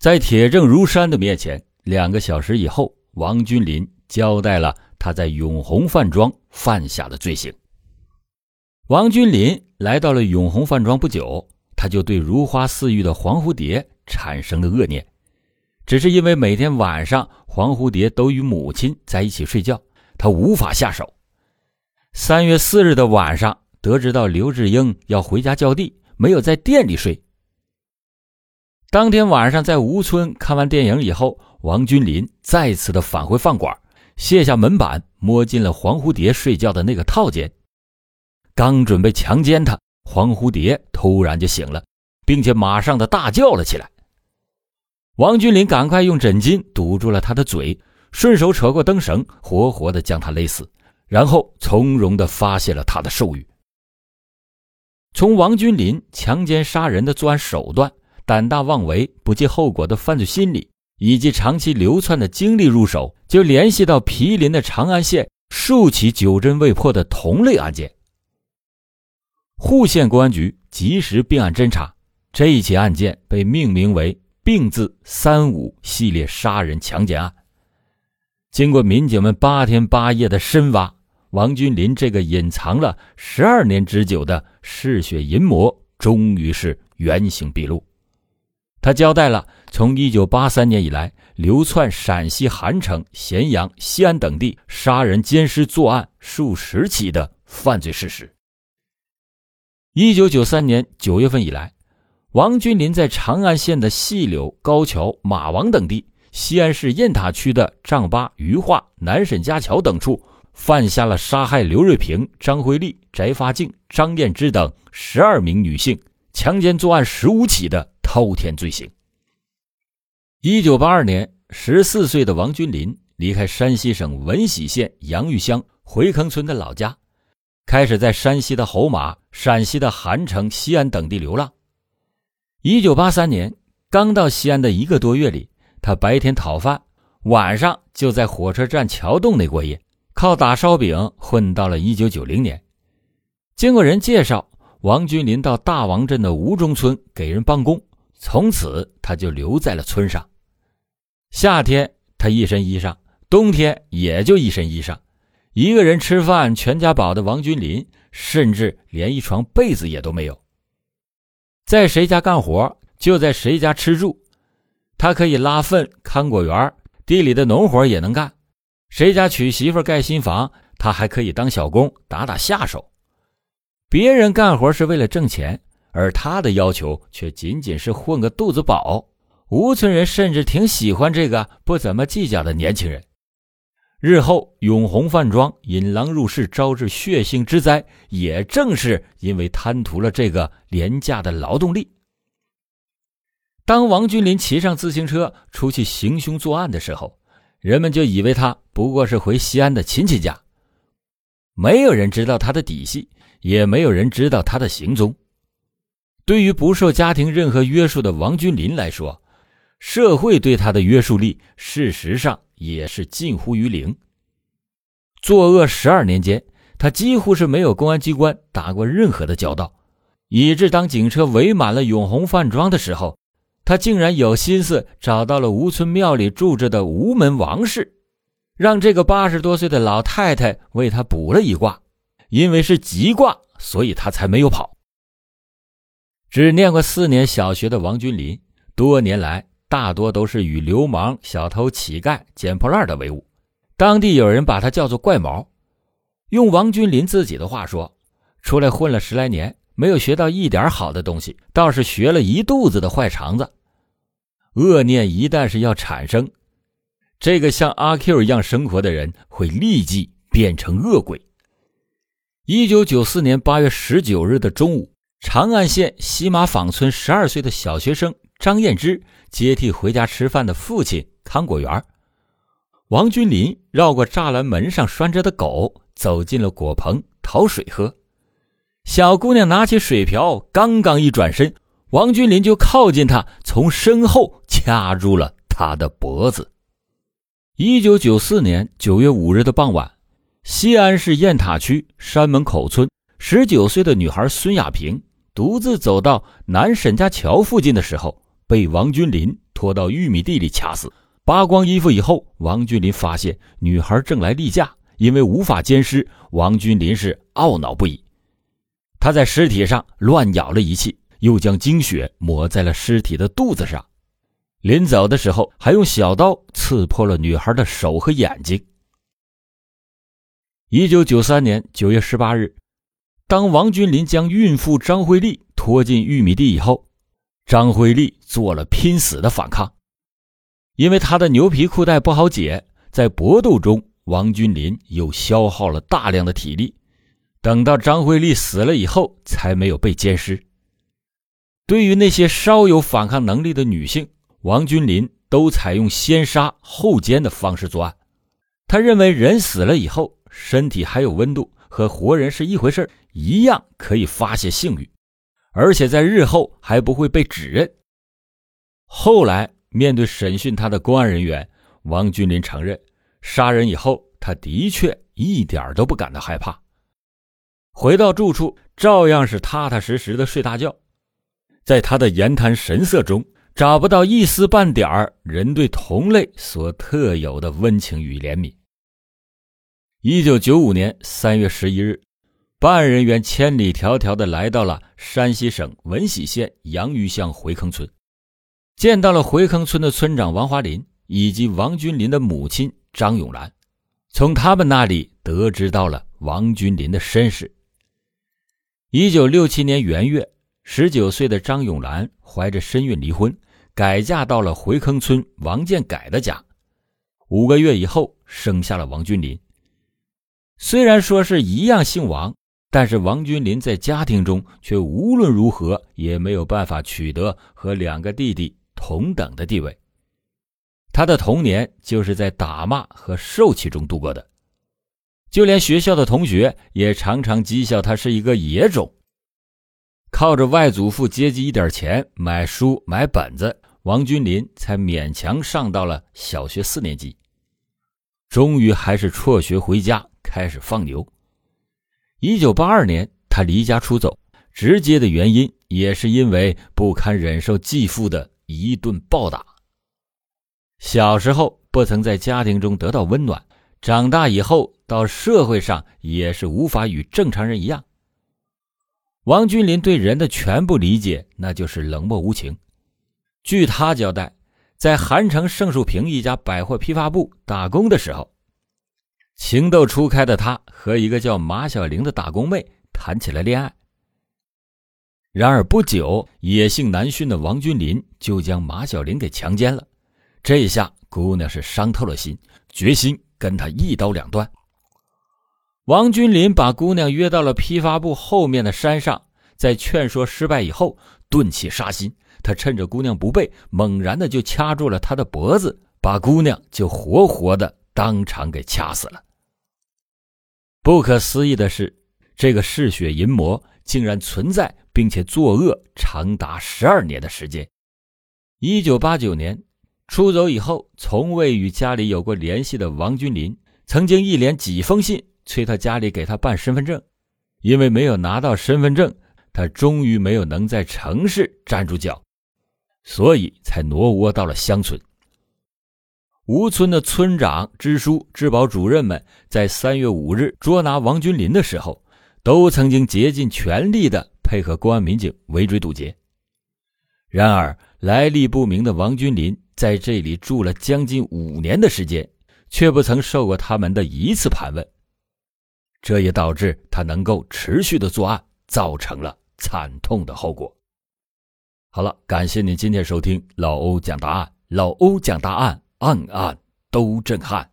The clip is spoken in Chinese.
在铁证如山的面前，两个小时以后，王君林交代了他在永红饭庄犯下的罪行。王君林来到了永红饭庄不久，他就对如花似玉的黄蝴蝶产生了恶念，只是因为每天晚上黄蝴蝶都与母亲在一起睡觉，他无法下手。三月四日的晚上，得知到刘志英要回家叫地，没有在店里睡。当天晚上，在吴村看完电影以后，王君林再次的返回饭馆，卸下门板，摸进了黄蝴蝶睡觉的那个套间。刚准备强奸她，黄蝴蝶突然就醒了，并且马上的大叫了起来。王君林赶快用枕巾堵住了她的嘴，顺手扯过灯绳，活活的将她勒死，然后从容的发泄了他的兽欲。从王君林强奸杀人的作案手段。胆大妄为、不计后果的犯罪心理，以及长期流窜的经历入手，就联系到毗邻的长安县数起久侦未破的同类案件。户县公安局及时并案侦查，这一起案件被命名为“并字三五”系列杀人强奸案。经过民警们八天八夜的深挖，王君林这个隐藏了十二年之久的嗜血淫魔，终于是原形毕露。他交代了从1983年以来流窜陕西韩城、咸阳、西安等地杀人奸尸作案数十起的犯罪事实。1993年9月份以来，王君林在长安县的细柳、高桥、马王等地，西安市雁塔区的丈八、余化、南沈家桥等处，犯下了杀害刘瑞平、张慧丽、翟发静、张燕芝等十二名女性，强奸作案十五起的。滔天罪行。一九八二年，十四岁的王君林离开山西省闻喜县杨峪乡回坑村的老家，开始在山西的侯马、陕西的韩城、西安等地流浪。一九八三年，刚到西安的一个多月里，他白天讨饭，晚上就在火车站桥洞内过夜，靠打烧饼混到了一九九零年。经过人介绍，王君林到大王镇的吴中村给人帮工。从此，他就留在了村上。夏天他一身衣裳，冬天也就一身衣裳。一个人吃饭，全家饱的王君林，甚至连一床被子也都没有。在谁家干活，就在谁家吃住。他可以拉粪、看果园，地里的农活也能干。谁家娶媳妇、盖新房，他还可以当小工，打打下手。别人干活是为了挣钱。而他的要求却仅仅是混个肚子饱。吴村人甚至挺喜欢这个不怎么计较的年轻人。日后永红饭庄引狼入室，招致血腥之灾，也正是因为贪图了这个廉价的劳动力。当王君林骑上自行车出去行凶作案的时候，人们就以为他不过是回西安的亲戚家，没有人知道他的底细，也没有人知道他的行踪。对于不受家庭任何约束的王君林来说，社会对他的约束力事实上也是近乎于零。作恶十二年间，他几乎是没有公安机关打过任何的交道，以致当警车围满了永红饭庄的时候，他竟然有心思找到了吴村庙里住着的吴门王氏，让这个八十多岁的老太太为他卜了一卦，因为是吉卦，所以他才没有跑。只念过四年小学的王君林，多年来大多都是与流氓、小偷、乞丐、捡破烂的为伍。当地有人把他叫做“怪毛”。用王君林自己的话说：“出来混了十来年，没有学到一点好的东西，倒是学了一肚子的坏肠子。恶念一旦是要产生，这个像阿 Q 一样生活的人会立即变成恶鬼。”一九九四年八月十九日的中午。长安县西马坊村十二岁的小学生张艳芝接替回家吃饭的父亲看果园。王君林绕过栅栏门上拴着的狗，走进了果棚讨水喝。小姑娘拿起水瓢，刚刚一转身，王君林就靠近她，从身后掐住了她的脖子。一九九四年九月五日的傍晚，西安市雁塔区山门口村十九岁的女孩孙亚萍。独自走到南沈家桥附近的时候，被王君林拖到玉米地里掐死。扒光衣服以后，王君林发现女孩正来例假，因为无法奸尸，王君林是懊恼不已。他在尸体上乱咬了一气，又将精血抹在了尸体的肚子上。临走的时候，还用小刀刺破了女孩的手和眼睛。一九九三年九月十八日，当王君林将孕妇张慧丽拖进玉米地以后，张慧丽做了拼死的反抗。因为她的牛皮裤带不好解，在搏斗中，王君林又消耗了大量的体力。等到张慧丽死了以后，才没有被奸尸。对于那些稍有反抗能力的女性，王君林都采用先杀后奸的方式作案。他认为人死了以后。身体还有温度，和活人是一回事一样可以发泄性欲，而且在日后还不会被指认。后来面对审讯他的公安人员，王君林承认，杀人以后他的确一点都不感到害怕，回到住处照样是踏踏实实的睡大觉，在他的言谈神色中找不到一丝半点人对同类所特有的温情与怜悯。一九九五年三月十一日，办案人员千里迢迢的来到了山西省闻喜县阳鱼乡回坑村，见到了回坑村的村长王华林以及王君林的母亲张永兰，从他们那里得知到了王君林的身世。一九六七年元月，十九岁的张永兰怀着身孕离婚，改嫁到了回坑村王建改的家，五个月以后生下了王君林。虽然说是一样姓王，但是王君林在家庭中却无论如何也没有办法取得和两个弟弟同等的地位。他的童年就是在打骂和受气中度过的，就连学校的同学也常常讥笑他是一个野种。靠着外祖父接济一点钱买书买本子，王君林才勉强上到了小学四年级，终于还是辍学回家。开始放牛。一九八二年，他离家出走，直接的原因也是因为不堪忍受继父的一顿暴打。小时候不曾在家庭中得到温暖，长大以后到社会上也是无法与正常人一样。王君林对人的全部理解，那就是冷漠无情。据他交代，在韩城盛树平一家百货批发部打工的时候。情窦初开的他和一个叫马小玲的打工妹谈起了恋爱。然而不久，野性难驯的王君林就将马小玲给强奸了。这下姑娘是伤透了心，决心跟他一刀两断。王君林把姑娘约到了批发部后面的山上，在劝说失败以后，顿起杀心。他趁着姑娘不备，猛然的就掐住了她的脖子，把姑娘就活活的当场给掐死了。不可思议的是，这个嗜血淫魔竟然存在，并且作恶长达十二年的时间。一九八九年出走以后，从未与家里有过联系的王君林，曾经一连几封信催他家里给他办身份证，因为没有拿到身份证，他终于没有能在城市站住脚，所以才挪窝到了乡村。吴村的村长、支书、治保主任们在三月五日捉拿王君林的时候，都曾经竭尽全力的配合公安民警围追堵截。然而，来历不明的王君林在这里住了将近五年的时间，却不曾受过他们的一次盘问，这也导致他能够持续的作案，造成了惨痛的后果。好了，感谢您今天收听老欧讲答案，老欧讲答案。暗暗都震撼。